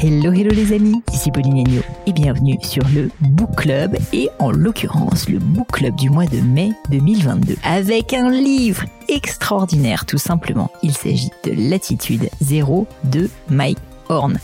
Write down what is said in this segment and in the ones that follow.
Hello hello les amis, ici Pauline Agneau et bienvenue sur le Book Club et en l'occurrence le Book Club du mois de mai 2022 avec un livre extraordinaire tout simplement. Il s'agit de Latitude 0 de Mike Horn.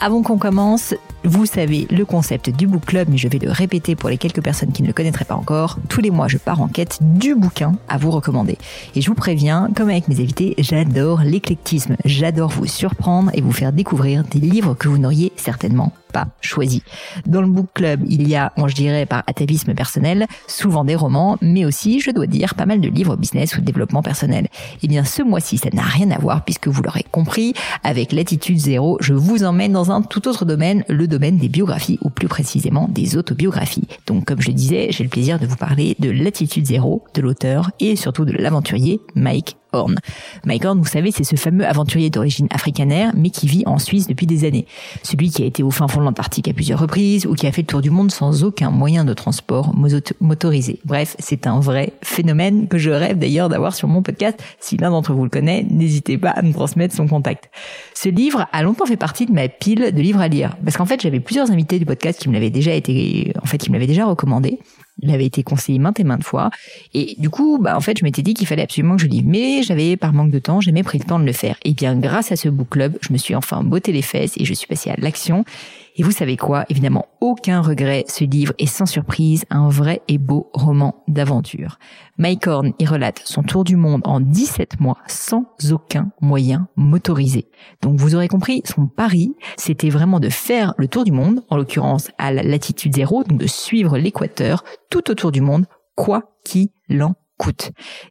Avant qu'on commence, vous savez le concept du book club, mais je vais le répéter pour les quelques personnes qui ne le connaîtraient pas encore. Tous les mois, je pars en quête du bouquin à vous recommander. Et je vous préviens, comme avec mes invités, j'adore l'éclectisme. J'adore vous surprendre et vous faire découvrir des livres que vous n'auriez certainement pas choisi. Dans le book club, il y a, moi je dirais par atavisme personnel, souvent des romans, mais aussi, je dois dire, pas mal de livres business ou de développement personnel. Et eh bien ce mois-ci, ça n'a rien à voir puisque vous l'aurez compris, avec l'attitude zéro, je vous emmène dans un tout autre domaine, le domaine des biographies ou plus précisément des autobiographies. Donc comme je le disais, j'ai le plaisir de vous parler de l'attitude zéro de l'auteur et surtout de l'aventurier Mike Horn. Mike Horn, vous savez, c'est ce fameux aventurier d'origine africanaire, mais qui vit en Suisse depuis des années. Celui qui a été au fin fond de l'Antarctique à plusieurs reprises, ou qui a fait le tour du monde sans aucun moyen de transport motorisé. Bref, c'est un vrai phénomène que je rêve d'ailleurs d'avoir sur mon podcast. Si l'un d'entre vous le connaît, n'hésitez pas à me transmettre son contact. Ce livre a longtemps fait partie de ma pile de livres à lire, parce qu'en fait, j'avais plusieurs invités du podcast qui me l'avaient déjà été, en fait, qui me l'avaient déjà recommandé. Il avait été conseillé maintes et maintes fois. Et du coup, bah, en fait, je m'étais dit qu'il fallait absolument que je lise. Mais j'avais, par manque de temps, jamais pris le temps de le faire. Et bien, grâce à ce book club, je me suis enfin botté les fesses et je suis passée à l'action. Et vous savez quoi? Évidemment, aucun regret. Ce livre est sans surprise un vrai et beau roman d'aventure. Mike Horn y relate son tour du monde en 17 mois sans aucun moyen motorisé. Donc vous aurez compris, son pari, c'était vraiment de faire le tour du monde, en l'occurrence à la latitude zéro, donc de suivre l'équateur tout autour du monde, quoi qu'il en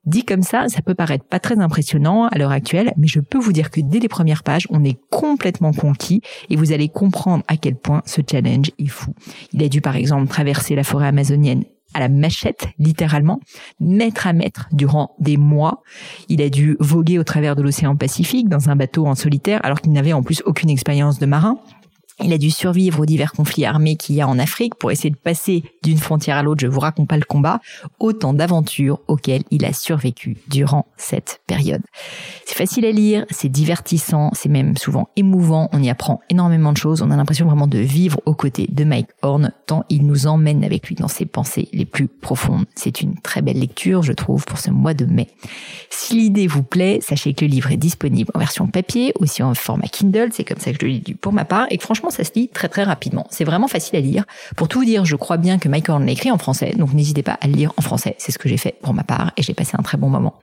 Dit comme ça, ça peut paraître pas très impressionnant à l'heure actuelle, mais je peux vous dire que dès les premières pages, on est complètement conquis et vous allez comprendre à quel point ce challenge est fou. Il a dû par exemple traverser la forêt amazonienne à la machette, littéralement, mètre à mètre durant des mois. Il a dû voguer au travers de l'océan Pacifique dans un bateau en solitaire alors qu'il n'avait en plus aucune expérience de marin. Il a dû survivre aux divers conflits armés qu'il y a en Afrique pour essayer de passer d'une frontière à l'autre, je vous raconte pas le combat, autant d'aventures auxquelles il a survécu durant cette période. C'est facile à lire, c'est divertissant, c'est même souvent émouvant, on y apprend énormément de choses, on a l'impression vraiment de vivre aux côtés de Mike Horn, tant il nous emmène avec lui dans ses pensées les plus profondes. C'est une très belle lecture, je trouve, pour ce mois de mai. Si l'idée vous plaît, sachez que le livre est disponible en version papier, aussi en format Kindle, c'est comme ça que je le lis pour ma part, et franchement, ça se lit très très rapidement? C'est vraiment facile à lire. Pour tout vous dire, je crois bien que Mike Horn l'a écrit en français, donc n'hésitez pas à le lire en français. C'est ce que j'ai fait pour ma part et j'ai passé un très bon moment.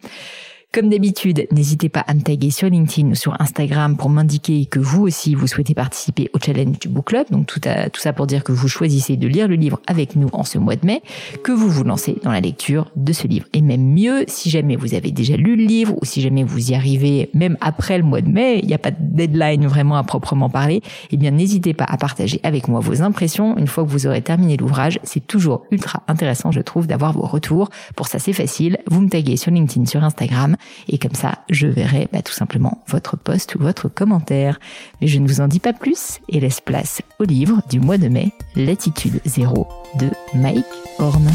Comme d'habitude, n'hésitez pas à me taguer sur LinkedIn ou sur Instagram pour m'indiquer que vous aussi vous souhaitez participer au challenge du book club. Donc tout, ça pour dire que vous choisissez de lire le livre avec nous en ce mois de mai, que vous vous lancez dans la lecture de ce livre. Et même mieux, si jamais vous avez déjà lu le livre ou si jamais vous y arrivez même après le mois de mai, il n'y a pas de deadline vraiment à proprement parler, eh bien n'hésitez pas à partager avec moi vos impressions une fois que vous aurez terminé l'ouvrage. C'est toujours ultra intéressant, je trouve, d'avoir vos retours. Pour ça, c'est facile. Vous me taguez sur LinkedIn, sur Instagram et comme ça, je verrai bah, tout simplement votre post ou votre commentaire. Mais je ne vous en dis pas plus et laisse place au livre du mois de mai, Latitude Zéro de Mike Horn.